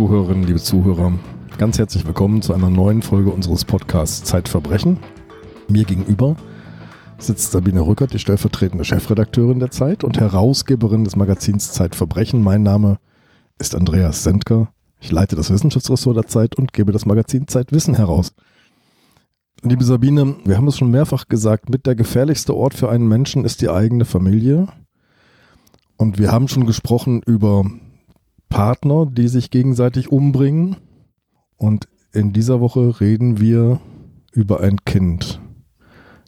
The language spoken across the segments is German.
Liebe Zuhörerinnen, liebe Zuhörer, ganz herzlich willkommen zu einer neuen Folge unseres Podcasts Zeitverbrechen. Mir gegenüber sitzt Sabine Rückert, die stellvertretende Chefredakteurin der Zeit und Herausgeberin des Magazins Zeitverbrechen. Mein Name ist Andreas Sendker. Ich leite das Wissenschaftsressort der Zeit und gebe das Magazin Zeitwissen heraus. Liebe Sabine, wir haben es schon mehrfach gesagt, mit der gefährlichste Ort für einen Menschen ist die eigene Familie. Und wir haben schon gesprochen über Partner, die sich gegenseitig umbringen. Und in dieser Woche reden wir über ein Kind,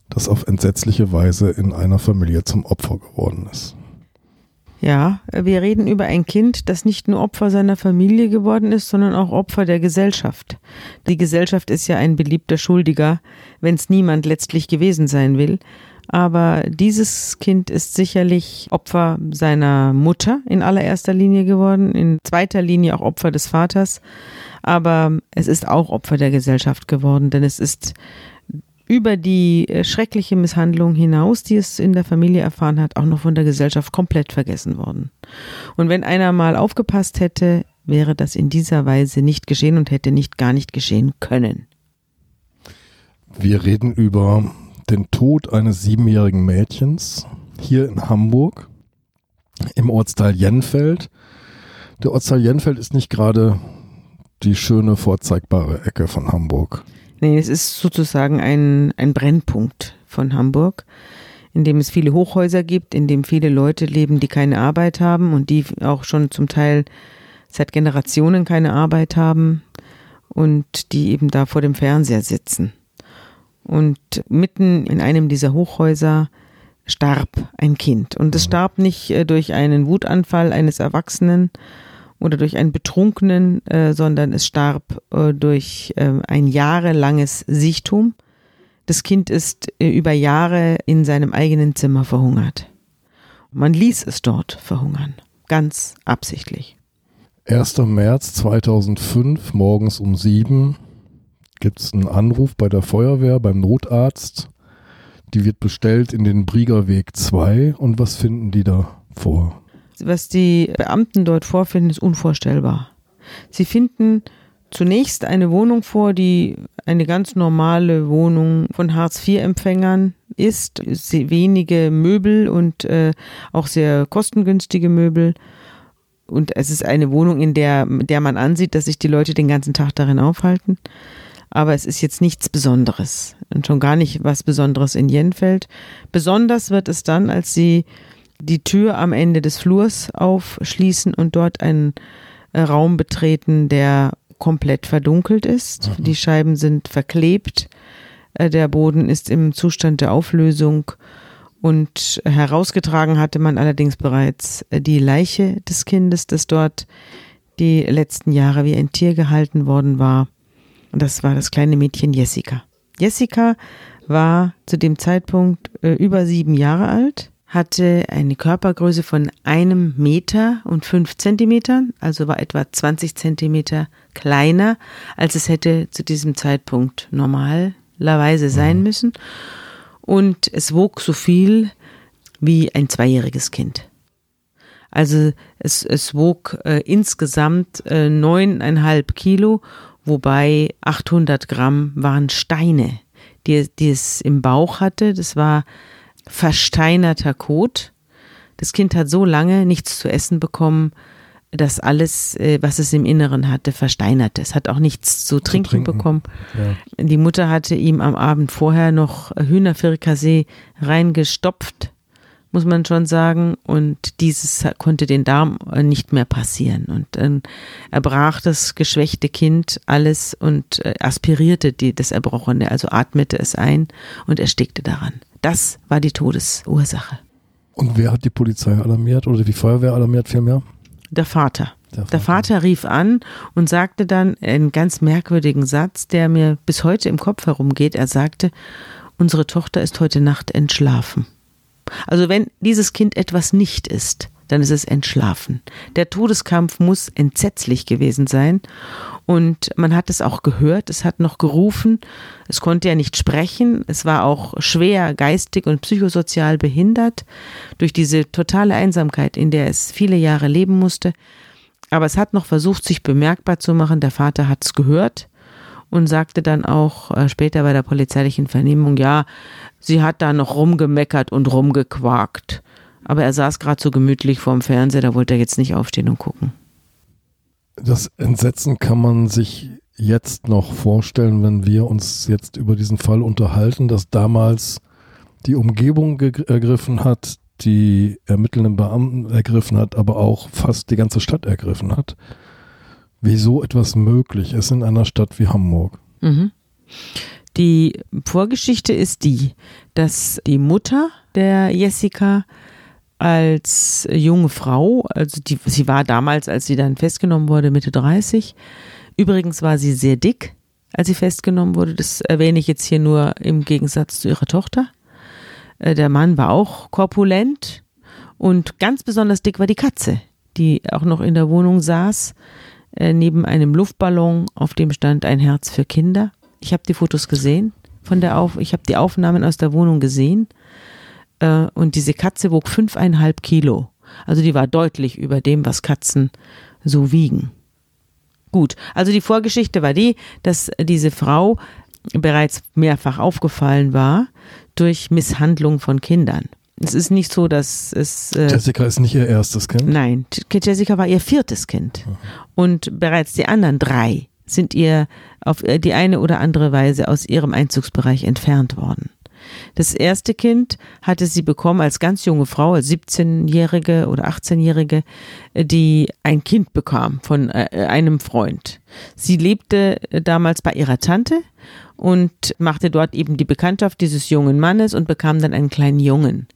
das auf entsetzliche Weise in einer Familie zum Opfer geworden ist. Ja, wir reden über ein Kind, das nicht nur Opfer seiner Familie geworden ist, sondern auch Opfer der Gesellschaft. Die Gesellschaft ist ja ein beliebter Schuldiger, wenn es niemand letztlich gewesen sein will. Aber dieses Kind ist sicherlich Opfer seiner Mutter in allererster Linie geworden, in zweiter Linie auch Opfer des Vaters. Aber es ist auch Opfer der Gesellschaft geworden, denn es ist über die äh, schreckliche Misshandlung hinaus, die es in der Familie erfahren hat, auch noch von der Gesellschaft komplett vergessen worden. Und wenn einer mal aufgepasst hätte, wäre das in dieser Weise nicht geschehen und hätte nicht gar nicht geschehen können. Wir reden über den Tod eines siebenjährigen Mädchens hier in Hamburg im Ortsteil Jenfeld. Der Ortsteil Jenfeld ist nicht gerade die schöne, vorzeigbare Ecke von Hamburg. Nee, es ist sozusagen ein, ein Brennpunkt von Hamburg, in dem es viele Hochhäuser gibt, in dem viele Leute leben, die keine Arbeit haben und die auch schon zum Teil seit Generationen keine Arbeit haben und die eben da vor dem Fernseher sitzen. Und mitten in einem dieser Hochhäuser starb ein Kind. Und es mhm. starb nicht äh, durch einen Wutanfall eines Erwachsenen oder durch einen Betrunkenen, äh, sondern es starb äh, durch ein jahrelanges Sichtum. Das Kind ist über Jahre in seinem eigenen Zimmer verhungert. Man ließ es dort verhungern, ganz absichtlich. 1. März 2005, morgens um sieben, gibt es einen Anruf bei der Feuerwehr, beim Notarzt. Die wird bestellt in den Briegerweg 2. Und was finden die da vor? Was die Beamten dort vorfinden, ist unvorstellbar. Sie finden zunächst eine Wohnung vor, die eine ganz normale Wohnung von Hartz-IV-Empfängern ist. Wenige Möbel und äh, auch sehr kostengünstige Möbel. Und es ist eine Wohnung, in der, der man ansieht, dass sich die Leute den ganzen Tag darin aufhalten aber es ist jetzt nichts Besonderes und schon gar nicht was Besonderes in Jenfeld. Besonders wird es dann, als sie die Tür am Ende des Flurs aufschließen und dort einen äh, Raum betreten, der komplett verdunkelt ist. Mhm. Die Scheiben sind verklebt, äh, der Boden ist im Zustand der Auflösung und herausgetragen hatte man allerdings bereits äh, die Leiche des Kindes, das dort die letzten Jahre wie ein Tier gehalten worden war. Und das war das kleine Mädchen Jessica. Jessica war zu dem Zeitpunkt über sieben Jahre alt, hatte eine Körpergröße von einem Meter und fünf Zentimetern, also war etwa 20 Zentimeter kleiner, als es hätte zu diesem Zeitpunkt normalerweise sein mhm. müssen. Und es wog so viel wie ein zweijähriges Kind. Also es, es wog äh, insgesamt äh, neuneinhalb Kilo wobei 800 Gramm waren Steine, die, die es im Bauch hatte. Das war versteinerter Kot. Das Kind hat so lange nichts zu essen bekommen, dass alles, äh, was es im Inneren hatte, versteinerte. Es hat auch nichts zu trinken, zu trinken. bekommen. Ja. Die Mutter hatte ihm am Abend vorher noch Hühnerfrikassee reingestopft muss man schon sagen. Und dieses konnte den Darm äh, nicht mehr passieren. Und dann erbrach das geschwächte Kind alles und äh, aspirierte die, das Erbrochene, also atmete es ein und erstickte daran. Das war die Todesursache. Und wer hat die Polizei alarmiert oder die Feuerwehr alarmiert vielmehr? Der Vater. Der Vater. der Vater. rief an und sagte dann einen ganz merkwürdigen Satz, der mir bis heute im Kopf herumgeht. Er sagte, unsere Tochter ist heute Nacht entschlafen. Also wenn dieses Kind etwas nicht ist, dann ist es entschlafen. Der Todeskampf muss entsetzlich gewesen sein. Und man hat es auch gehört, es hat noch gerufen, es konnte ja nicht sprechen, es war auch schwer geistig und psychosozial behindert durch diese totale Einsamkeit, in der es viele Jahre leben musste. Aber es hat noch versucht, sich bemerkbar zu machen. Der Vater hat es gehört und sagte dann auch äh, später bei der polizeilichen Vernehmung, ja, sie hat da noch rumgemeckert und rumgequakt. Aber er saß gerade so gemütlich vorm Fernseher, da wollte er jetzt nicht aufstehen und gucken. Das Entsetzen kann man sich jetzt noch vorstellen, wenn wir uns jetzt über diesen Fall unterhalten, dass damals die Umgebung ergriffen hat, die ermittelnden Beamten ergriffen hat, aber auch fast die ganze Stadt ergriffen hat. Wieso etwas möglich ist in einer Stadt wie Hamburg. Mhm. Die Vorgeschichte ist die, dass die Mutter der Jessica als junge Frau, also die, sie war damals, als sie dann festgenommen wurde, Mitte 30. Übrigens war sie sehr dick, als sie festgenommen wurde. Das erwähne ich jetzt hier nur im Gegensatz zu ihrer Tochter. Äh, der Mann war auch korpulent und ganz besonders dick war die Katze, die auch noch in der Wohnung saß, äh, neben einem Luftballon, auf dem stand ein Herz für Kinder. Ich habe die Fotos gesehen von der Auf, ich habe die Aufnahmen aus der Wohnung gesehen äh, und diese Katze wog fünfeinhalb Kilo. Also die war deutlich über dem, was Katzen so wiegen. Gut, also die Vorgeschichte war die, dass diese Frau bereits mehrfach aufgefallen war durch Misshandlung von Kindern. Es ist nicht so, dass es. Äh, Jessica ist nicht ihr erstes Kind? Nein, Jessica war ihr viertes Kind. Mhm. Und bereits die anderen drei sind ihr auf die eine oder andere Weise aus ihrem Einzugsbereich entfernt worden. Das erste Kind hatte sie bekommen als ganz junge Frau, als 17-Jährige oder 18-Jährige, die ein Kind bekam von äh, einem Freund. Sie lebte damals bei ihrer Tante und machte dort eben die Bekanntschaft dieses jungen Mannes und bekam dann einen kleinen Jungen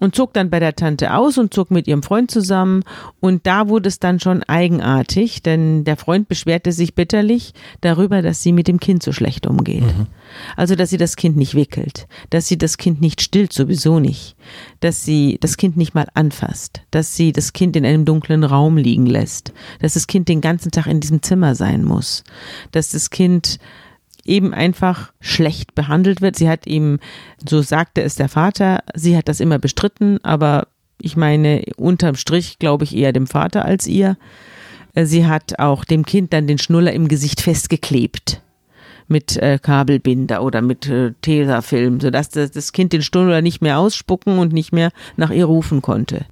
und zog dann bei der Tante aus und zog mit ihrem Freund zusammen. Und da wurde es dann schon eigenartig, denn der Freund beschwerte sich bitterlich darüber, dass sie mit dem Kind so schlecht umgeht. Mhm. Also, dass sie das Kind nicht wickelt, dass sie das Kind nicht stillt, sowieso nicht, dass sie das Kind nicht mal anfasst, dass sie das Kind in einem dunklen Raum liegen lässt, dass das Kind den ganzen Tag in diesem Zimmer sein muss, dass das Kind eben einfach schlecht behandelt wird. Sie hat ihm, so sagte es der Vater, sie hat das immer bestritten, aber ich meine, unterm Strich glaube ich eher dem Vater als ihr. Sie hat auch dem Kind dann den Schnuller im Gesicht festgeklebt mit äh, Kabelbinder oder mit äh, Tesafilm, sodass das, das Kind den Schnuller nicht mehr ausspucken und nicht mehr nach ihr rufen konnte.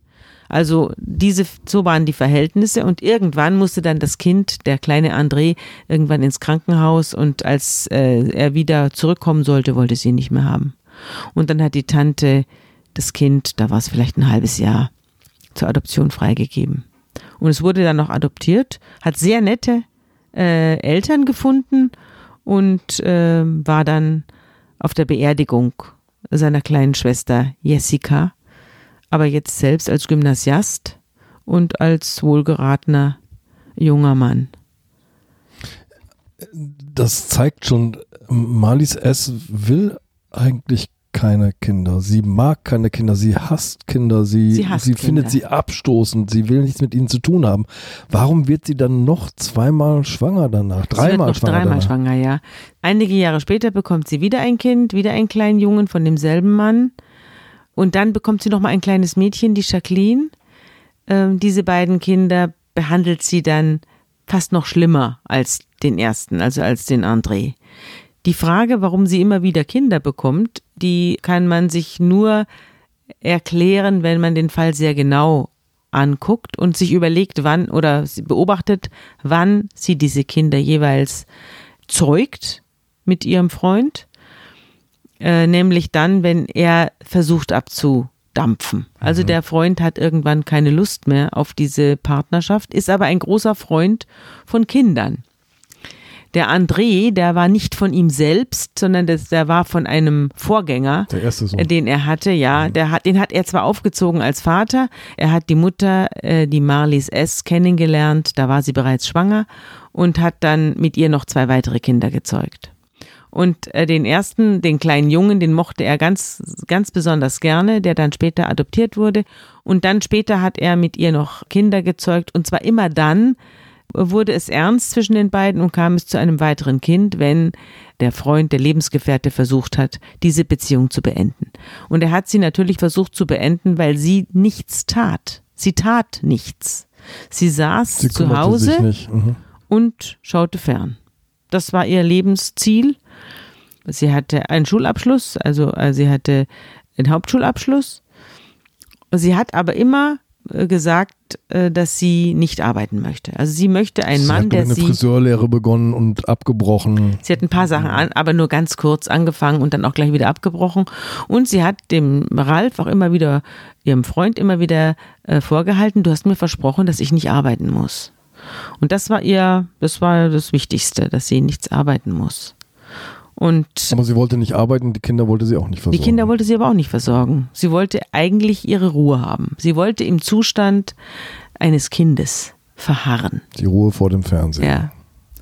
Also diese, so waren die Verhältnisse und irgendwann musste dann das Kind, der kleine André, irgendwann ins Krankenhaus und als äh, er wieder zurückkommen sollte, wollte sie ihn nicht mehr haben. Und dann hat die Tante das Kind, da war es vielleicht ein halbes Jahr, zur Adoption freigegeben. Und es wurde dann noch adoptiert, hat sehr nette äh, Eltern gefunden und äh, war dann auf der Beerdigung seiner kleinen Schwester Jessica aber jetzt selbst als Gymnasiast und als wohlgeratener junger Mann. Das zeigt schon, Marlies S. will eigentlich keine Kinder. Sie mag keine Kinder. Sie hasst Kinder. Sie, sie, sie findet sie abstoßend. Sie will nichts mit ihnen zu tun haben. Warum wird sie dann noch zweimal schwanger danach? Dreimal schwanger. Dreimal danach. schwanger, ja. Einige Jahre später bekommt sie wieder ein Kind, wieder einen kleinen Jungen von demselben Mann. Und dann bekommt sie noch mal ein kleines Mädchen, die Jacqueline. Ähm, diese beiden Kinder behandelt sie dann fast noch schlimmer als den ersten, also als den André. Die Frage, warum sie immer wieder Kinder bekommt, die kann man sich nur erklären, wenn man den Fall sehr genau anguckt und sich überlegt, wann oder beobachtet, wann sie diese Kinder jeweils zeugt mit ihrem Freund äh, nämlich dann, wenn er versucht abzudampfen. Also mhm. der Freund hat irgendwann keine Lust mehr auf diese Partnerschaft, ist aber ein großer Freund von Kindern. Der André, der war nicht von ihm selbst, sondern das, der war von einem Vorgänger, der erste Sohn. den er hatte. Ja, mhm. der hat, den hat er zwar aufgezogen als Vater, er hat die Mutter, äh, die Marlies S. kennengelernt, da war sie bereits schwanger und hat dann mit ihr noch zwei weitere Kinder gezeugt. Und äh, den ersten, den kleinen Jungen, den mochte er ganz, ganz besonders gerne, der dann später adoptiert wurde. Und dann später hat er mit ihr noch Kinder gezeugt. Und zwar immer dann wurde es ernst zwischen den beiden und kam es zu einem weiteren Kind, wenn der Freund, der Lebensgefährte versucht hat, diese Beziehung zu beenden. Und er hat sie natürlich versucht zu beenden, weil sie nichts tat. Sie tat nichts. Sie saß Sie zu Hause. Mhm. und schaute fern. Das war ihr Lebensziel. Sie hatte einen Schulabschluss, also äh, sie hatte den Hauptschulabschluss. Sie hat aber immer äh, gesagt, äh, dass sie nicht arbeiten möchte. Also sie möchte einen sie Mann, hat der mit einer sie Friseurlehre begonnen und abgebrochen. Sie hat ein paar Sachen an, aber nur ganz kurz angefangen und dann auch gleich wieder abgebrochen. Und sie hat dem Ralf auch immer wieder, ihrem Freund immer wieder äh, vorgehalten, du hast mir versprochen, dass ich nicht arbeiten muss. Und das war ihr, das war das Wichtigste, dass sie nichts arbeiten muss. Und Aber sie wollte nicht arbeiten, die Kinder wollte sie auch nicht versorgen. die Kinder wollte sie aber auch nicht versorgen. Sie wollte eigentlich ihre Ruhe haben. Sie wollte im Zustand eines Kindes verharren. Die Ruhe vor dem Fernsehen. Ja.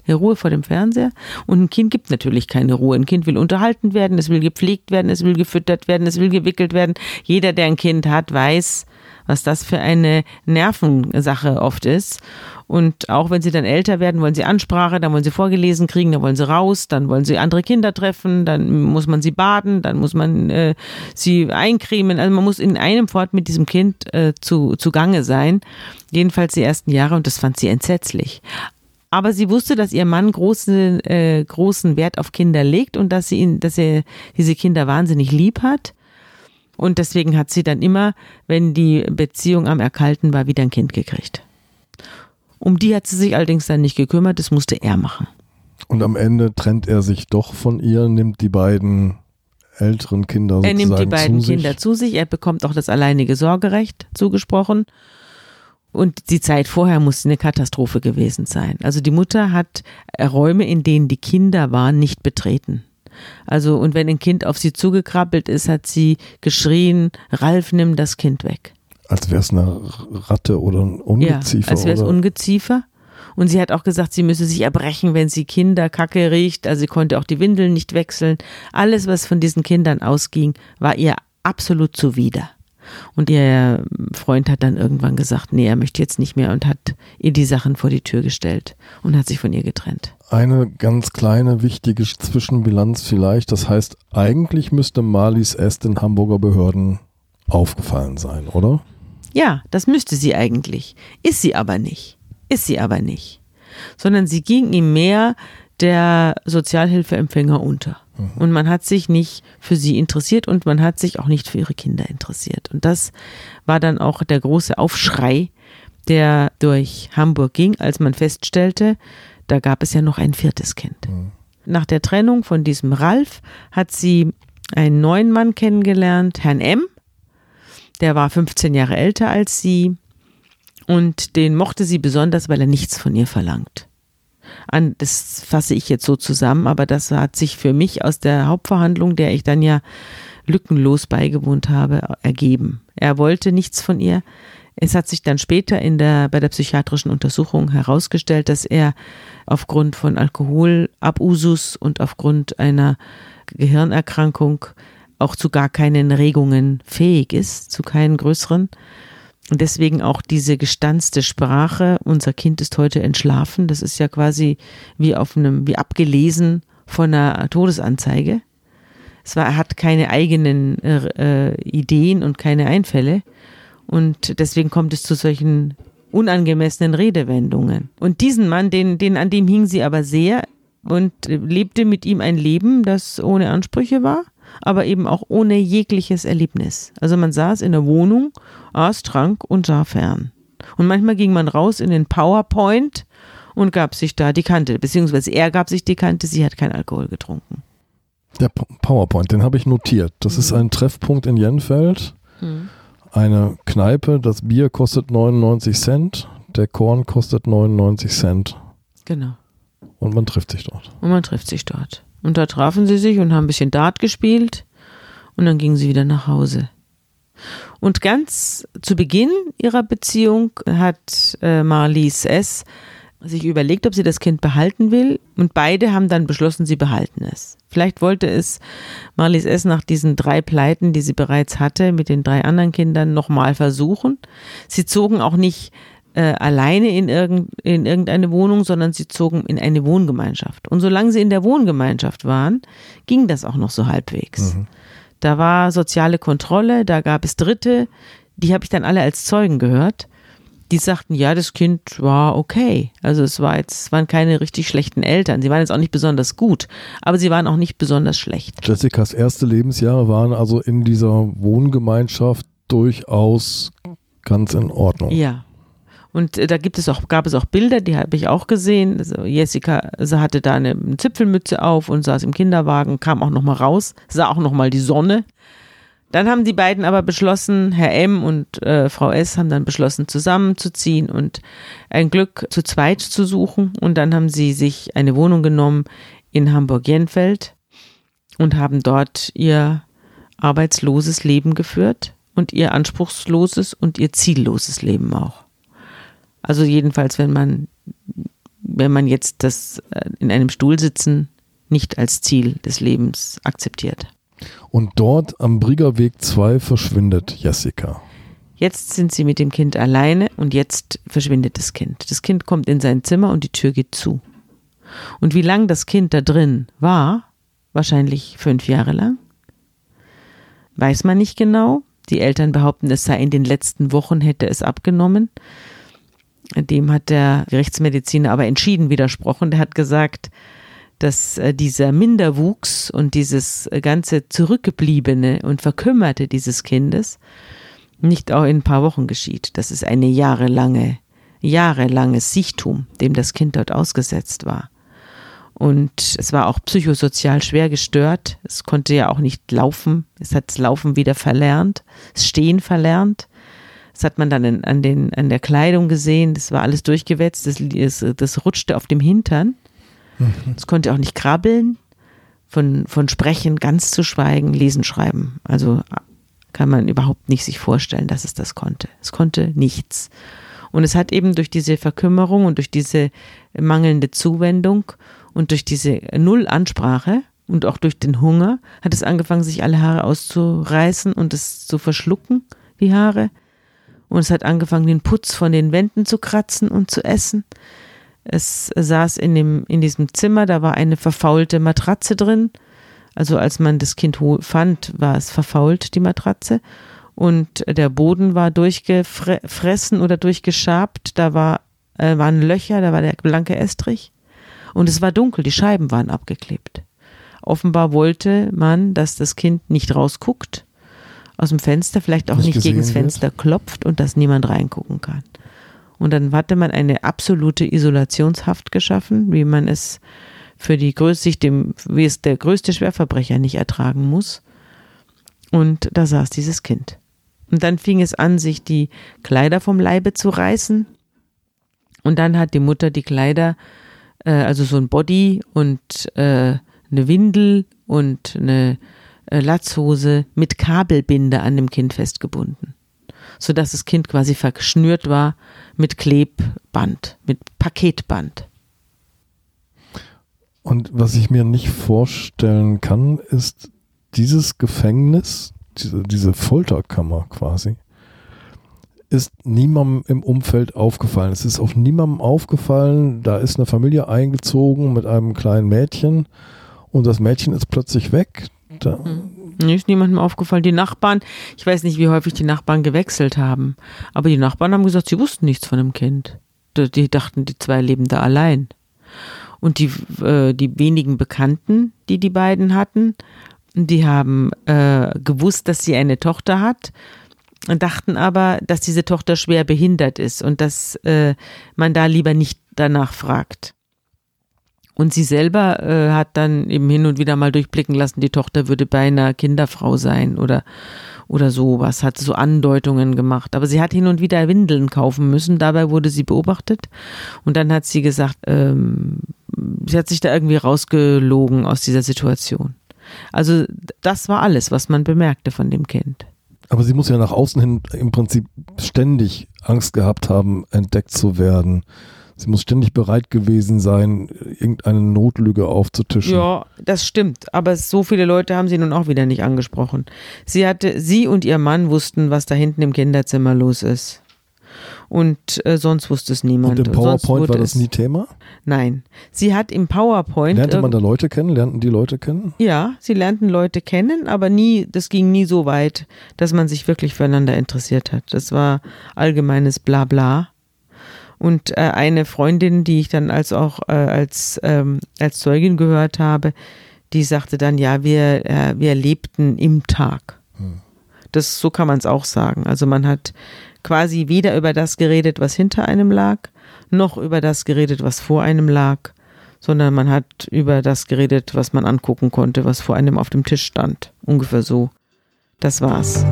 Die Ruhe vor dem Fernseher. Und ein Kind gibt natürlich keine Ruhe. Ein Kind will unterhalten werden, es will gepflegt werden, es will gefüttert werden, es will gewickelt werden. Jeder, der ein Kind hat, weiß, was das für eine Nervensache oft ist. Und auch wenn sie dann älter werden, wollen sie Ansprache, dann wollen sie vorgelesen kriegen, dann wollen sie raus, dann wollen sie andere Kinder treffen, dann muss man sie baden, dann muss man äh, sie eincremen. Also man muss in einem Fort mit diesem Kind äh, zu, zugange sein. Jedenfalls die ersten Jahre und das fand sie entsetzlich. Aber sie wusste, dass ihr Mann große, äh, großen Wert auf Kinder legt und dass sie ihn, dass er diese Kinder wahnsinnig lieb hat. Und deswegen hat sie dann immer, wenn die Beziehung am Erkalten war, wieder ein Kind gekriegt. Um die hat sie sich allerdings dann nicht gekümmert, das musste er machen. Und am Ende trennt er sich doch von ihr, nimmt die beiden älteren Kinder Er sozusagen nimmt die beiden zu sich. Kinder zu sich, er bekommt auch das alleinige Sorgerecht zugesprochen. Und die Zeit vorher musste eine Katastrophe gewesen sein. Also die Mutter hat Räume, in denen die Kinder waren, nicht betreten. Also, und wenn ein Kind auf sie zugekrabbelt ist, hat sie geschrien, Ralf, nimm das Kind weg. Als wäre es eine Ratte oder ein Ungeziefer. ja, als wäre es? Ungeziefer. Und sie hat auch gesagt, sie müsse sich erbrechen, wenn sie Kinderkacke riecht. Also sie konnte auch die Windeln nicht wechseln. Alles, was von diesen Kindern ausging, war ihr absolut zuwider. Und ihr Freund hat dann irgendwann gesagt, nee, er möchte jetzt nicht mehr und hat ihr die Sachen vor die Tür gestellt und hat sich von ihr getrennt. Eine ganz kleine, wichtige Zwischenbilanz vielleicht. Das heißt, eigentlich müsste Marlies S. den Hamburger Behörden aufgefallen sein, oder? Ja, das müsste sie eigentlich. Ist sie aber nicht. Ist sie aber nicht. Sondern sie ging ihm mehr der Sozialhilfeempfänger unter. Und man hat sich nicht für sie interessiert und man hat sich auch nicht für ihre Kinder interessiert. Und das war dann auch der große Aufschrei, der durch Hamburg ging, als man feststellte, da gab es ja noch ein viertes Kind. Nach der Trennung von diesem Ralf hat sie einen neuen Mann kennengelernt, Herrn M. Der war 15 Jahre älter als sie und den mochte sie besonders, weil er nichts von ihr verlangt. An, das fasse ich jetzt so zusammen, aber das hat sich für mich aus der Hauptverhandlung, der ich dann ja lückenlos beigewohnt habe, ergeben. Er wollte nichts von ihr. Es hat sich dann später in der, bei der psychiatrischen Untersuchung herausgestellt, dass er aufgrund von Alkoholabusus und aufgrund einer Gehirnerkrankung auch zu gar keinen Regungen fähig ist, zu keinen größeren. Und deswegen auch diese gestanzte Sprache. Unser Kind ist heute entschlafen. Das ist ja quasi wie auf einem, wie abgelesen von einer Todesanzeige. Es war, er hat keine eigenen äh, Ideen und keine Einfälle. Und deswegen kommt es zu solchen unangemessenen Redewendungen. Und diesen Mann, den, den, an dem hing sie aber sehr und lebte mit ihm ein Leben, das ohne Ansprüche war, aber eben auch ohne jegliches Erlebnis. Also man saß in der Wohnung, aß, trank und sah fern. Und manchmal ging man raus in den PowerPoint und gab sich da die Kante, beziehungsweise er gab sich die Kante, sie hat keinen Alkohol getrunken. Der PowerPoint, den habe ich notiert. Das ist ein Treffpunkt in Jenfeld. Hm. Eine Kneipe, das Bier kostet 99 Cent, der Korn kostet 99 Cent Genau. und man trifft sich dort. Und man trifft sich dort. Und da trafen sie sich und haben ein bisschen Dart gespielt und dann gingen sie wieder nach Hause. Und ganz zu Beginn ihrer Beziehung hat äh, Marlies S. sich überlegt, ob sie das Kind behalten will und beide haben dann beschlossen, sie behalten es. Vielleicht wollte es Marlies S. nach diesen drei Pleiten, die sie bereits hatte, mit den drei anderen Kindern nochmal versuchen. Sie zogen auch nicht äh, alleine in, irgend, in irgendeine Wohnung, sondern sie zogen in eine Wohngemeinschaft. Und solange sie in der Wohngemeinschaft waren, ging das auch noch so halbwegs. Da war soziale Kontrolle, da gab es Dritte, die habe ich dann alle als Zeugen gehört. die sagten, ja, das Kind war okay. Also es war jetzt, waren keine richtig schlechten Eltern. Sie waren jetzt auch nicht besonders gut, aber sie waren auch nicht besonders schlecht. Jessicas erste Lebensjahre waren also in dieser Wohngemeinschaft durchaus ganz in Ordnung. Ja. Und äh, da gibt es auch, gab es auch Bilder, die habe ich auch gesehen. Also Jessica sie hatte da eine Zipfelmütze auf und saß im Kinderwagen, kam auch nochmal raus, sah auch nochmal die Sonne. Dann haben die beiden aber beschlossen, Herr M und äh, Frau S haben dann beschlossen, zusammenzuziehen und ein Glück zu zweit zu suchen. Und dann haben sie sich eine Wohnung genommen in Hamburg-Jenfeld und haben dort ihr arbeitsloses Leben geführt und ihr anspruchsloses und ihr zielloses Leben auch. Also jedenfalls, wenn man, wenn man jetzt das äh, in einem Stuhl sitzen nicht als Ziel des Lebens akzeptiert. Und dort am Briggerweg 2 verschwindet Jessica. Jetzt sind sie mit dem Kind alleine und jetzt verschwindet das Kind. Das Kind kommt in sein Zimmer und die Tür geht zu. Und wie lang das Kind da drin war, wahrscheinlich fünf Jahre lang, weiß man nicht genau. Die Eltern behaupten, es sei in den letzten Wochen hätte es abgenommen. Dem hat der Gerichtsmediziner aber entschieden widersprochen. Der hat gesagt, dass äh, dieser Minderwuchs und dieses äh, ganze Zurückgebliebene und Verkümmerte dieses Kindes nicht auch in ein paar Wochen geschieht. Das ist eine jahrelange, jahrelanges Sichtum, dem das Kind dort ausgesetzt war. Und es war auch psychosozial schwer gestört. Es konnte ja auch nicht laufen. Es hat das Laufen wieder verlernt, das Stehen verlernt. Das hat man dann in, an, den, an der Kleidung gesehen. Das war alles durchgewetzt. Das, das, das rutschte auf dem Hintern. Es konnte auch nicht krabbeln, von, von Sprechen ganz zu schweigen, lesen, schreiben. Also kann man überhaupt nicht sich vorstellen, dass es das konnte. Es konnte nichts. Und es hat eben durch diese Verkümmerung und durch diese mangelnde Zuwendung und durch diese Nullansprache und auch durch den Hunger hat es angefangen, sich alle Haare auszureißen und es zu verschlucken, die Haare. Und es hat angefangen, den Putz von den Wänden zu kratzen und zu essen. Es saß in, dem, in diesem Zimmer, da war eine verfaulte Matratze drin. Also als man das Kind fand, war es verfault, die Matratze. Und der Boden war durchgefressen oder durchgeschabt. Da war, äh, waren Löcher, da war der blanke Estrich. Und es war dunkel, die Scheiben waren abgeklebt. Offenbar wollte man, dass das Kind nicht rausguckt aus dem Fenster, vielleicht auch nicht, nicht gegen das Fenster wird. klopft und dass niemand reingucken kann. Und dann hatte man eine absolute Isolationshaft geschaffen, wie man es für die größte, dem, wie es der größte Schwerverbrecher nicht ertragen muss. Und da saß dieses Kind. Und dann fing es an, sich die Kleider vom Leibe zu reißen. Und dann hat die Mutter die Kleider, äh, also so ein Body und äh, eine Windel und eine Latzhose mit Kabelbinde an dem Kind festgebunden sodass das Kind quasi verschnürt war mit Klebband, mit Paketband. Und was ich mir nicht vorstellen kann, ist dieses Gefängnis, diese, diese Folterkammer quasi, ist niemandem im Umfeld aufgefallen. Es ist auf niemandem aufgefallen, da ist eine Familie eingezogen mit einem kleinen Mädchen und das Mädchen ist plötzlich weg. Da, mhm. Ist niemandem aufgefallen. Die Nachbarn, ich weiß nicht, wie häufig die Nachbarn gewechselt haben, aber die Nachbarn haben gesagt, sie wussten nichts von dem Kind. Die dachten, die zwei leben da allein. Und die, äh, die wenigen Bekannten, die die beiden hatten, die haben äh, gewusst, dass sie eine Tochter hat, dachten aber, dass diese Tochter schwer behindert ist und dass äh, man da lieber nicht danach fragt. Und sie selber äh, hat dann eben hin und wieder mal durchblicken lassen, die Tochter würde bei einer Kinderfrau sein oder, oder sowas, hat so Andeutungen gemacht. Aber sie hat hin und wieder Windeln kaufen müssen, dabei wurde sie beobachtet. Und dann hat sie gesagt, ähm, sie hat sich da irgendwie rausgelogen aus dieser Situation. Also das war alles, was man bemerkte von dem Kind. Aber sie muss ja nach außen hin im Prinzip ständig Angst gehabt haben, entdeckt zu werden Sie muss ständig bereit gewesen sein, irgendeine Notlüge aufzutischen. Ja, das stimmt. Aber so viele Leute haben sie nun auch wieder nicht angesprochen. Sie hatte, sie und ihr Mann wussten, was da hinten im Kinderzimmer los ist. Und äh, sonst wusste es niemand. Und im PowerPoint war das nie Thema? Nein. Sie hat im PowerPoint. Lernte man da Leute kennen? Lernten die Leute kennen? Ja, sie lernten Leute kennen, aber nie, das ging nie so weit, dass man sich wirklich füreinander interessiert hat. Das war allgemeines Blabla. Und äh, eine Freundin, die ich dann als auch äh, als, ähm, als Zeugin gehört habe, die sagte dann, ja, wir, äh, wir lebten im Tag. Hm. Das, so kann man es auch sagen. Also man hat quasi weder über das geredet, was hinter einem lag, noch über das geredet, was vor einem lag, sondern man hat über das geredet, was man angucken konnte, was vor einem auf dem Tisch stand. Ungefähr so. Das war's.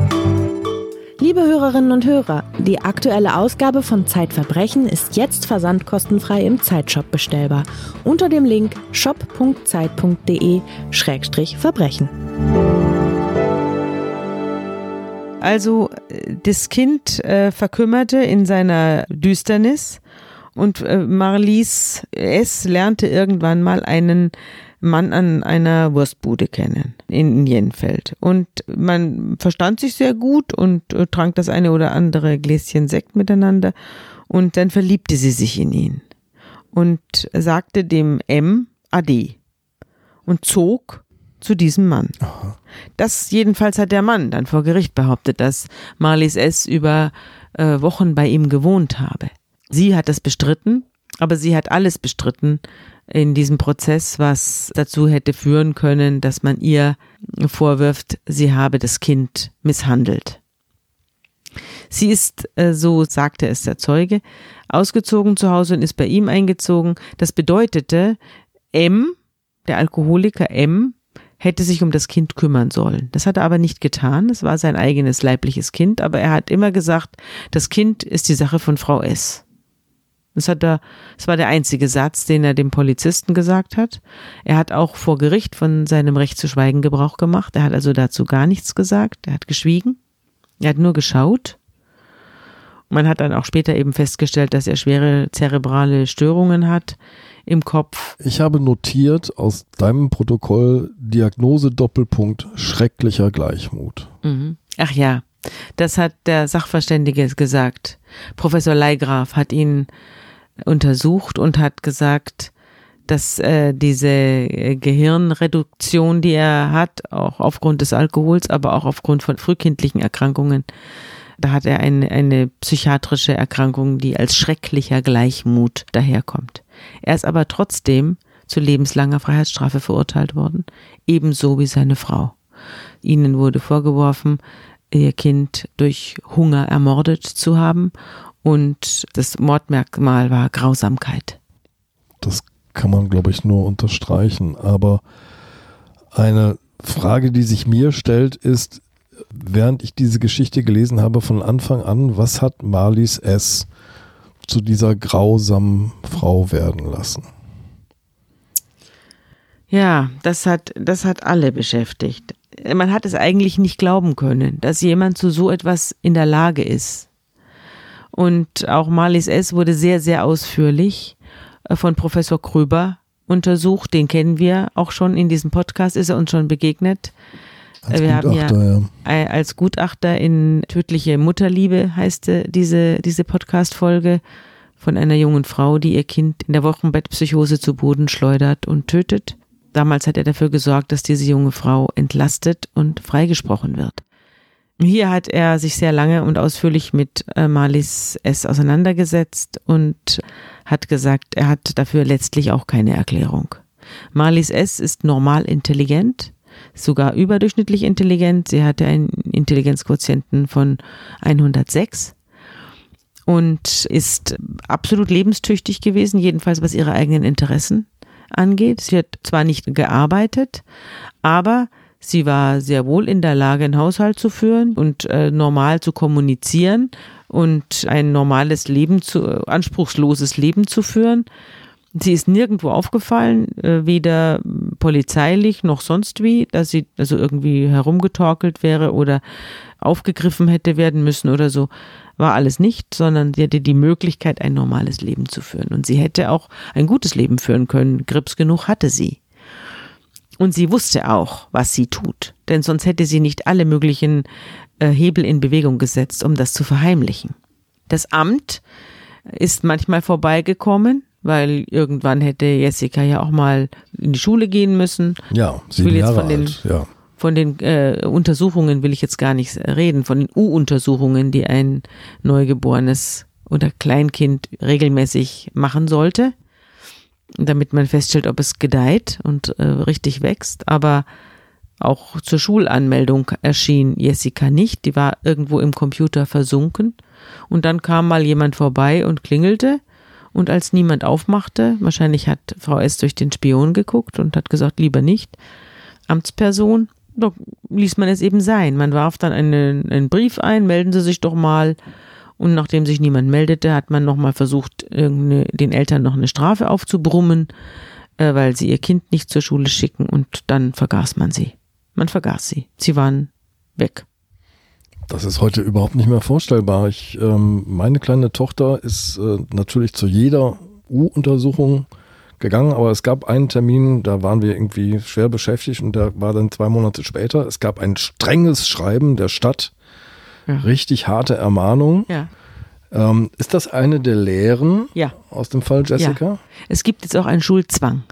Liebe Hörerinnen und Hörer, die aktuelle Ausgabe von Zeitverbrechen ist jetzt versandkostenfrei im Zeitshop bestellbar unter dem Link shop.zeit.de-verbrechen. Also das Kind äh, verkümmerte in seiner Düsternis und äh, Marlies S. lernte irgendwann mal einen Mann an einer Wurstbude kennen in Jenfeld. Und man verstand sich sehr gut und äh, trank das eine oder andere Gläschen Sekt miteinander. Und dann verliebte sie sich in ihn und sagte dem M Ade und zog zu diesem Mann. Aha. Das jedenfalls hat der Mann dann vor Gericht behauptet, dass Marlies S. über äh, Wochen bei ihm gewohnt habe. Sie hat das bestritten, aber sie hat alles bestritten, in diesem Prozess, was dazu hätte führen können, dass man ihr vorwirft, sie habe das Kind misshandelt. Sie ist, äh, so sagte es der Zeuge, ausgezogen zu Hause und ist bei ihm eingezogen. Das bedeutete, M, der Alkoholiker M, hätte sich um das Kind kümmern sollen. Das hat er aber nicht getan. Es war sein eigenes leibliches Kind, aber er hat immer gesagt, das Kind ist die Sache von Frau S. Das hat er, das war der einzige Satz, den er dem Polizisten gesagt hat. Er hat auch vor Gericht von seinem Recht zu schweigen Gebrauch gemacht. Er hat also dazu gar nichts gesagt. Er hat geschwiegen. Er hat nur geschaut. Man hat dann auch später eben festgestellt, dass er schwere zerebrale Störungen hat im Kopf. Ich habe notiert aus deinem Protokoll Diagnose Doppelpunkt schrecklicher Gleichmut. Mhm. Ach ja, das hat der Sachverständige gesagt. Professor Leigraf hat ihn untersucht und hat gesagt, dass äh, diese äh, Gehirnreduktion, die er hat, auch aufgrund des Alkohols, aber auch aufgrund von frühkindlichen Erkrankungen, da hat er eine, eine psychiatrische Erkrankung, die als schrecklicher Gleichmut daherkommt. Er ist aber trotzdem zu lebenslanger Freiheitsstrafe verurteilt worden, ebenso wie seine Frau. Ihnen wurde vorgeworfen, ihr Kind durch Hunger ermordet zu haben und das Mordmerkmal war Grausamkeit. Das kann man, glaube ich, nur unterstreichen. Aber eine Frage, die sich mir stellt, ist, während ich diese Geschichte gelesen habe von Anfang an, was hat Marlies S. zu dieser grausamen Frau werden lassen? Ja, das hat, das hat alle beschäftigt. Man hat es eigentlich nicht glauben können, dass jemand zu so etwas in der Lage ist. Und auch Marlies S. wurde sehr, sehr ausführlich äh, von Professor Kröber untersucht. Den kennen wir auch schon in diesem Podcast, ist er uns schon begegnet. Als wir Gutachter, haben ja, ja, als Gutachter in Tödliche Mutterliebe heißt diese, diese Podcast-Folge von einer jungen Frau, die ihr Kind in der Wochenbettpsychose zu Boden schleudert und tötet. Damals hat er dafür gesorgt, dass diese junge Frau entlastet und freigesprochen wird. Hier hat er sich sehr lange und ausführlich mit äh, Marlies S. auseinandergesetzt und hat gesagt, er hat dafür letztlich auch keine Erklärung. Marlies S. ist normal intelligent, sogar überdurchschnittlich intelligent. Sie hatte einen Intelligenzquotienten von 106 und ist absolut lebenstüchtig gewesen, jedenfalls was ihre eigenen Interessen angeht. Sie hat zwar nicht gearbeitet, aber Sie war sehr wohl in der Lage, einen Haushalt zu führen und äh, normal zu kommunizieren und ein normales Leben zu, äh, anspruchsloses Leben zu führen. Sie ist nirgendwo aufgefallen, äh, weder polizeilich noch sonst wie, dass sie also irgendwie herumgetorkelt wäre oder aufgegriffen hätte werden müssen oder so. War alles nicht, sondern sie hatte die Möglichkeit, ein normales Leben zu führen. Und sie hätte auch ein gutes Leben führen können. Grips genug hatte sie. Und sie wusste auch, was sie tut, denn sonst hätte sie nicht alle möglichen äh, Hebel in Bewegung gesetzt, um das zu verheimlichen. Das Amt ist manchmal vorbeigekommen, weil irgendwann hätte Jessica ja auch mal in die Schule gehen müssen. Ja, sieben will jetzt Jahre von den, alt, ja. Von den äh, Untersuchungen will ich jetzt gar nicht reden, von den U-Untersuchungen, die ein Neugeborenes oder Kleinkind regelmäßig machen sollte, damit man feststellt, ob es gedeiht und äh, richtig wächst. Aber auch zur Schulanmeldung erschien Jessica nicht, die war irgendwo im Computer versunken. Und dann kam mal jemand vorbei und klingelte. Und als niemand aufmachte, wahrscheinlich hat Frau S. durch den Spion geguckt und hat gesagt, lieber nicht, Amtsperson, doch ließ man es eben sein. Man warf dann einen, einen Brief ein, melden Sie sich doch mal. Und nachdem sich niemand meldete, hat man nochmal versucht, den Eltern noch eine Strafe aufzubrummen, äh, weil sie ihr Kind nicht zur Schule schicken und dann vergaß man sie. Man vergaß sie. Sie waren weg. Das ist heute überhaupt nicht mehr vorstellbar. Ich, ähm, meine kleine Tochter ist äh, natürlich zu jeder U-Untersuchung gegangen, aber es gab einen Termin, da waren wir irgendwie schwer beschäftigt und der war dann zwei Monate später. Es gab ein strenges Schreiben der Stadt, ja. richtig harte Ermahnung. Ja. Ähm, ist das eine der Lehren ja. aus dem Fall Jessica? Ja. Es gibt jetzt auch einen Schulzwang.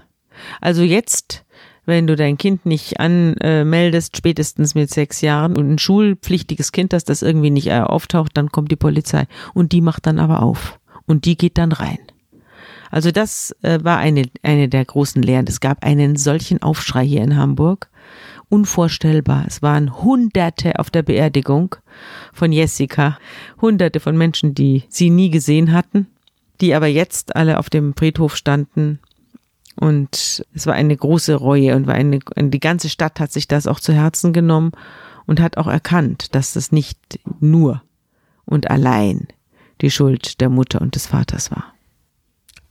Also jetzt, wenn du dein Kind nicht anmeldest, spätestens mit sechs Jahren und ein schulpflichtiges Kind hast, das irgendwie nicht äh, auftaucht, dann kommt die Polizei und die macht dann aber auf und die geht dann rein. Also das äh, war eine, eine der großen Lehren. Es gab einen solchen Aufschrei hier in Hamburg. Unvorstellbar. Es waren Hunderte auf der Beerdigung von Jessica. Hunderte von Menschen, die sie nie gesehen hatten, die aber jetzt alle auf dem Friedhof standen. Und es war eine große Reue und war eine, die ganze Stadt hat sich das auch zu Herzen genommen und hat auch erkannt, dass das nicht nur und allein die Schuld der Mutter und des Vaters war.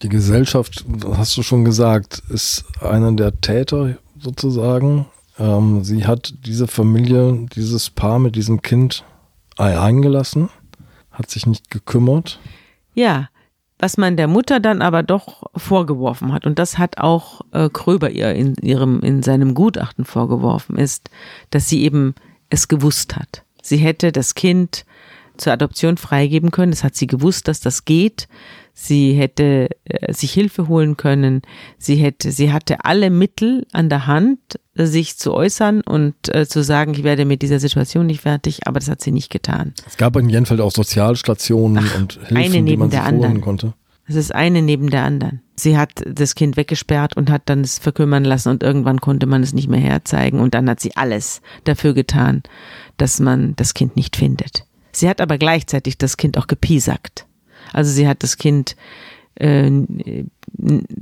Die Gesellschaft, hast du schon gesagt, ist einer der Täter sozusagen. Ähm, sie hat diese Familie, dieses Paar mit diesem Kind eingelassen, hat sich nicht gekümmert. Ja, was man der Mutter dann aber doch vorgeworfen hat, und das hat auch äh, Kröber ihr in, ihrem, in seinem Gutachten vorgeworfen, ist, dass sie eben es gewusst hat. Sie hätte das Kind zur Adoption freigeben können. Das hat sie gewusst, dass das geht sie hätte äh, sich Hilfe holen können, sie hätte, sie hatte alle Mittel an der Hand, sich zu äußern und äh, zu sagen, ich werde mit dieser Situation nicht fertig, aber das hat sie nicht getan. Es gab in Jenfeld auch Sozialstationen Ach, und Hilfen, die man sich holen konnte. Es ist eine neben der anderen. Sie hat das Kind weggesperrt und hat dann es verkümmern lassen und irgendwann konnte man es nicht mehr herzeigen und dann hat sie alles dafür getan, dass man das Kind nicht findet. Sie hat aber gleichzeitig das Kind auch gepiesackt. Also sie hat das Kind äh,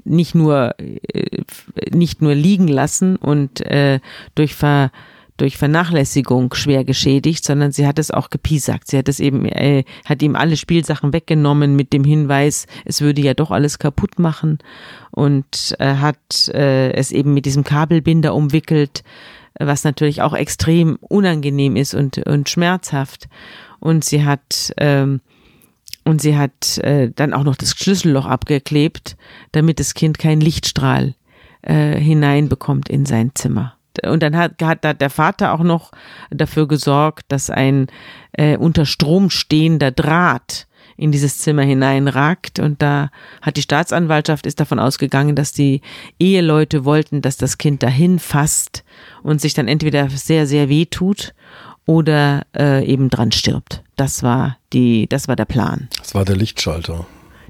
nicht nur äh, nicht nur liegen lassen und äh, durch Ver durch Vernachlässigung schwer geschädigt, sondern sie hat es auch gepiesackt. Sie hat es eben, äh, hat ihm alle Spielsachen weggenommen mit dem Hinweis, es würde ja doch alles kaputt machen und äh, hat äh, es eben mit diesem Kabelbinder umwickelt, was natürlich auch extrem unangenehm ist und, und schmerzhaft. Und sie hat ähm, und sie hat äh, dann auch noch das Schlüsselloch abgeklebt, damit das Kind keinen Lichtstrahl äh, hineinbekommt in sein Zimmer. Und dann hat, hat der Vater auch noch dafür gesorgt, dass ein äh, unter Strom stehender Draht in dieses Zimmer hineinragt. Und da hat die Staatsanwaltschaft ist davon ausgegangen, dass die Eheleute wollten, dass das Kind dahin fasst und sich dann entweder sehr, sehr weh tut oder äh, eben dran stirbt. Das war die, das war der Plan. Das war der Lichtschalter.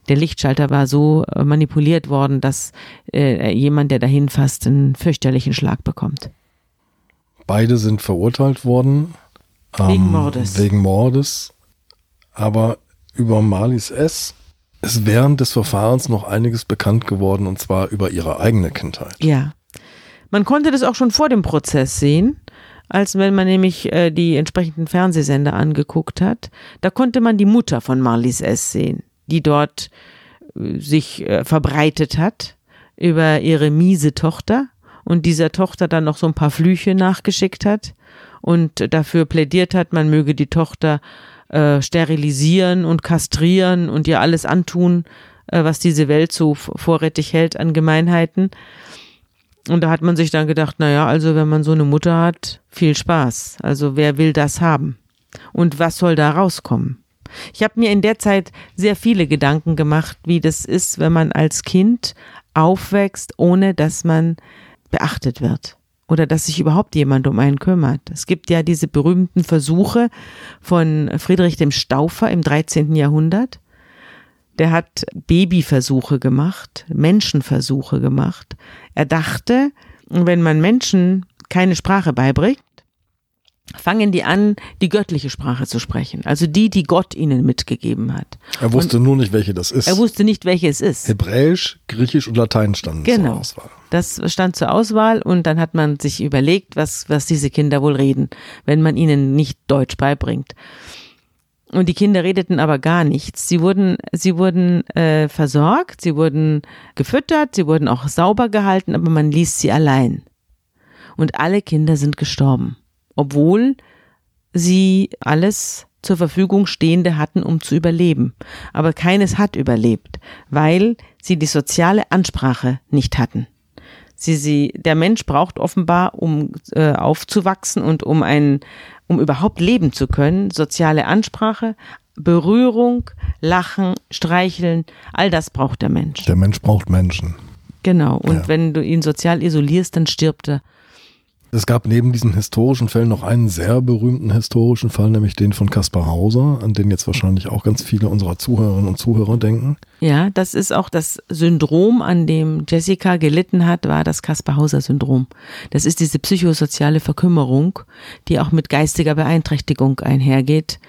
Der Lichtschalter war so äh, manipuliert worden, dass äh, jemand, der dahin fasst, einen fürchterlichen Schlag bekommt. Beide sind verurteilt worden. Wegen ähm, Mordes. Wegen Mordes. Aber über Marlies S. ist während des Verfahrens noch einiges bekannt geworden, und zwar über ihre eigene Kindheit. Ja. Man konnte das auch schon vor dem Prozess sehen als wenn man nämlich äh, die entsprechenden Fernsehsender angeguckt hat. Da konnte man die Mutter von Marlies S. sehen, die dort äh, sich äh, verbreitet hat über ihre miese Tochter und dieser Tochter dann noch so ein paar Flüche nachgeschickt hat und dafür plädiert hat, man möge die Tochter äh, sterilisieren und kastrieren und ihr alles antun, äh, was diese Welt so vorrätig hält an Gemeinheiten. Und da hat man sich dann gedacht, naja, also wenn man so eine Mutter hat, viel Spaß. Also wer will das haben? Und was soll da rauskommen? Ich habe mir in der Zeit sehr viele Gedanken gemacht, wie das ist, wenn man als Kind aufwächst, ohne dass man beachtet wird oder dass sich überhaupt jemand um einen kümmert. Es gibt ja diese berühmten Versuche von Friedrich dem Staufer im 13. Jahrhundert, der hat Babyversuche gemacht, Menschenversuche gemacht. Er dachte, wenn man Menschen keine Sprache beibringt, fangen die an, die göttliche Sprache zu sprechen. Also die, die Gott ihnen mitgegeben hat. Er wusste und nur nicht, welche das ist. Er wusste nicht, welche es ist. Hebräisch, Griechisch und Latein standen genau. zur Auswahl. Das stand zur Auswahl und dann hat man sich überlegt, was, was diese Kinder wohl reden, wenn man ihnen nicht Deutsch beibringt. Und die Kinder redeten aber gar nichts. Sie wurden, sie wurden äh, versorgt, sie wurden gefüttert, sie wurden auch sauber gehalten, aber man ließ sie allein. Und alle Kinder sind gestorben obwohl sie alles zur Verfügung Stehende hatten, um zu überleben. Aber keines hat überlebt, weil sie die soziale Ansprache nicht hatten. Sie, sie, der Mensch braucht offenbar, um äh, aufzuwachsen und um ein, um überhaupt leben zu können, soziale Ansprache, Berührung, Lachen, Streicheln, all das braucht der Mensch. Der Mensch braucht Menschen. Genau. Und Ja. wenn du ihn sozial isolierst, dann stirbt er. Es gab neben diesen historischen Fällen noch einen sehr berühmten historischen Fall, nämlich den von Kaspar Hauser, an den jetzt wahrscheinlich auch ganz viele unserer Zuhörerinnen und Zuhörer denken. Ja, das ist auch das Syndrom, an dem Jessica gelitten hat, war das Kaspar-Hauser-Syndrom. Das ist diese psychosoziale Verkümmerung, die auch mit geistiger Beeinträchtigung einhergeht,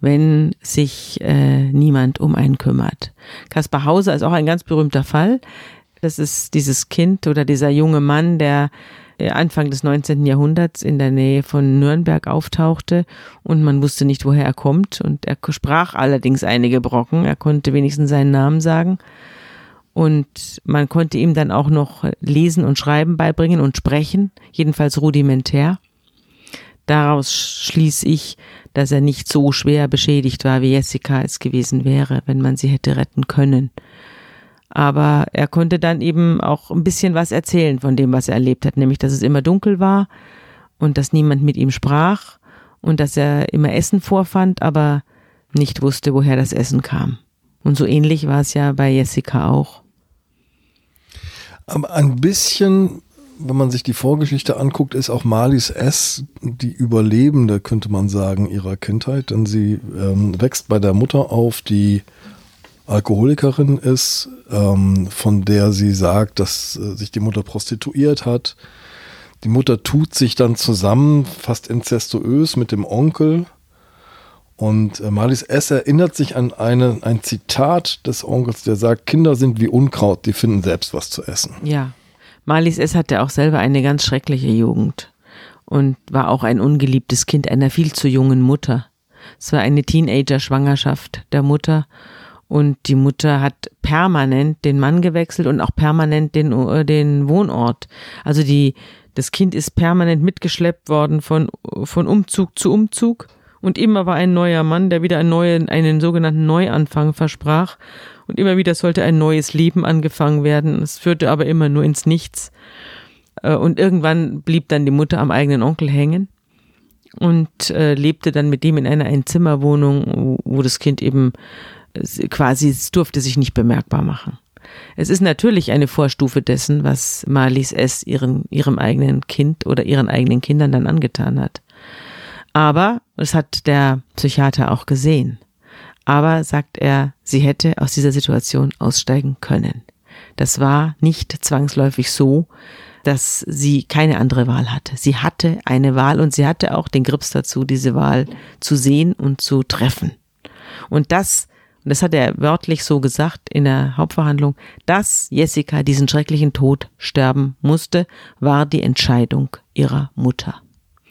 wenn sich äh, niemand um einen kümmert. Kaspar Hauser ist auch ein ganz berühmter Fall. Das ist dieses Kind oder dieser junge Mann, der Anfang des 19. Jahrhunderts in der Nähe von Nürnberg auftauchte und man wusste nicht, woher er kommt. Und er sprach allerdings einige Brocken. Er konnte wenigstens seinen Namen sagen. Und man konnte ihm dann auch noch Lesen und Schreiben beibringen und sprechen, jedenfalls rudimentär. Daraus schließ ich, dass er nicht so schwer beschädigt war, wie Jessica es gewesen wäre, wenn man sie hätte retten können. Aber er konnte dann eben auch ein bisschen was erzählen von dem, was er erlebt hat, nämlich dass es immer dunkel war und dass niemand mit ihm sprach und dass er immer Essen vorfand, aber nicht wusste, woher das Essen kam. Und so ähnlich war es ja bei Jessica auch. Aber ein bisschen, wenn man sich die Vorgeschichte anguckt, ist auch Marlies S. die Überlebende, könnte man sagen, ihrer Kindheit. Denn sie ähm, wächst bei der Mutter auf, die Alkoholikerin ist, ähm, von der sie sagt, dass äh, sich die Mutter prostituiert hat. Die Mutter tut sich dann zusammen, fast inzestuös, mit dem Onkel. Und äh, Marlies S. erinnert sich an eine, ein Zitat des Onkels, der sagt, Kinder sind wie Unkraut, die finden selbst was zu essen. Ja. Marlies S. hatte auch selber eine ganz schreckliche Jugend und war auch ein ungeliebtes Kind einer viel zu jungen Mutter. Es war eine Teenager-Schwangerschaft der Mutter und die Mutter hat permanent den Mann gewechselt und auch permanent den, äh, den Wohnort. Also die, das Kind ist permanent mitgeschleppt worden von, von Umzug zu Umzug. Und immer war ein neuer Mann, der wieder einen, neuen, einen sogenannten Neuanfang versprach. Und immer wieder sollte ein neues Leben angefangen werden. Es führte aber immer nur ins Nichts. Äh, Und irgendwann blieb dann die Mutter am eigenen Onkel hängen und äh, lebte dann mit dem in einer Einzimmerwohnung, wo- das Kind eben quasi, es durfte sich nicht bemerkbar machen. Es ist natürlich eine Vorstufe dessen, was Marlies S. Ihren, ihrem eigenen Kind oder ihren eigenen Kindern dann angetan hat. Aber, das hat der Psychiater auch gesehen, aber sagt er, sie hätte aus dieser Situation aussteigen können. Das war nicht zwangsläufig so, dass sie keine andere Wahl hatte. Sie hatte eine Wahl und sie hatte auch den Grips dazu, diese Wahl zu sehen und zu treffen. Und das, und das hat er wörtlich so gesagt in der Hauptverhandlung, dass Jessica diesen schrecklichen Tod sterben musste, war die Entscheidung ihrer Mutter.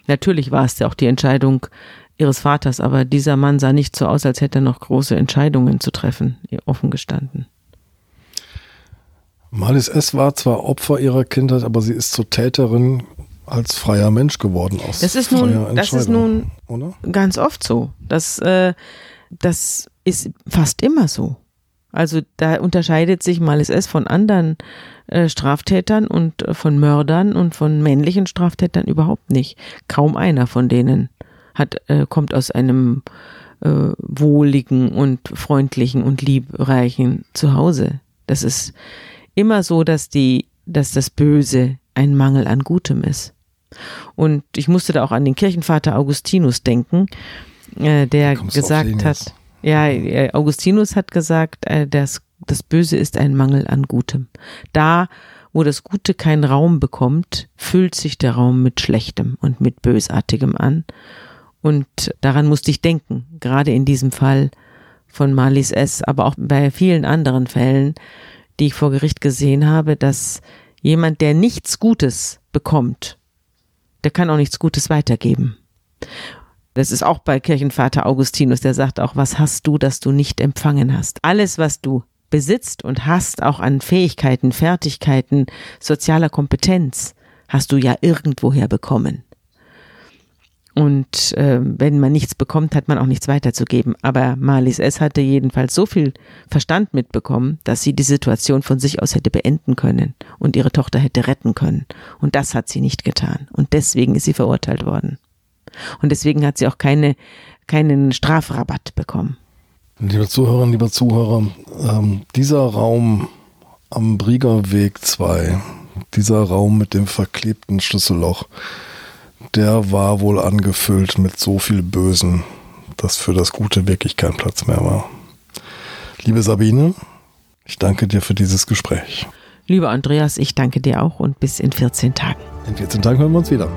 Natürlich war es ja auch die Entscheidung ihres Vaters, aber dieser Mann sah nicht so aus, als hätte er noch große Entscheidungen zu treffen, offen gestanden. Marlies S. war zwar Opfer ihrer Kindheit, aber sie ist zur Täterin als freier Mensch geworden. Aus Das ist nun, das ist nun Oder? ganz oft so. Das, äh, das ist fast immer so. Also da unterscheidet sich Malice S. von anderen äh, Straftätern und äh, von Mördern und von männlichen Straftätern überhaupt nicht. Kaum einer von denen hat, äh, kommt aus einem äh, wohligen und freundlichen und liebreichen Zuhause. Das ist immer so, dass die, dass das Böse ein Mangel an Gutem ist. Und ich musste da auch an den Kirchenvater Augustinus denken, äh, der gesagt hat, Ja, äh, Augustinus hat gesagt, äh, das, das Böse ist ein Mangel an Gutem. Da, wo das Gute keinen Raum bekommt, füllt sich der Raum mit Schlechtem und mit Bösartigem an. Und daran musste ich denken, gerade in diesem Fall von Marlies S., aber auch bei vielen anderen Fällen, die ich vor Gericht gesehen habe, dass jemand, der nichts Gutes bekommt, der kann auch nichts Gutes weitergeben. Das ist auch bei Kirchenvater Augustinus, der sagt auch, was hast du, das du nicht empfangen hast? Alles, was du besitzt und hast, auch an Fähigkeiten, Fertigkeiten, sozialer Kompetenz, hast du ja irgendwoher bekommen. Und äh, wenn man nichts bekommt, hat man auch nichts weiterzugeben. Aber Marlies S. hatte jedenfalls so viel Verstand mitbekommen, dass sie die Situation von sich aus hätte beenden können und ihre Tochter hätte retten können. Und das hat sie nicht getan. Und deswegen ist sie verurteilt worden. Und deswegen hat sie auch keine, keinen Strafrabatt bekommen. Liebe Zuhörerinnen, liebe Zuhörer, ähm, dieser Raum am Briegerweg 2, dieser Raum mit dem verklebten Schlüsselloch, der war wohl angefüllt mit so viel Bösen, dass für das Gute wirklich kein Platz mehr war. Liebe Sabine, ich danke dir für dieses Gespräch. Lieber Andreas, ich danke dir auch und bis in 14 Tagen. In 14 Tagen hören wir uns wieder.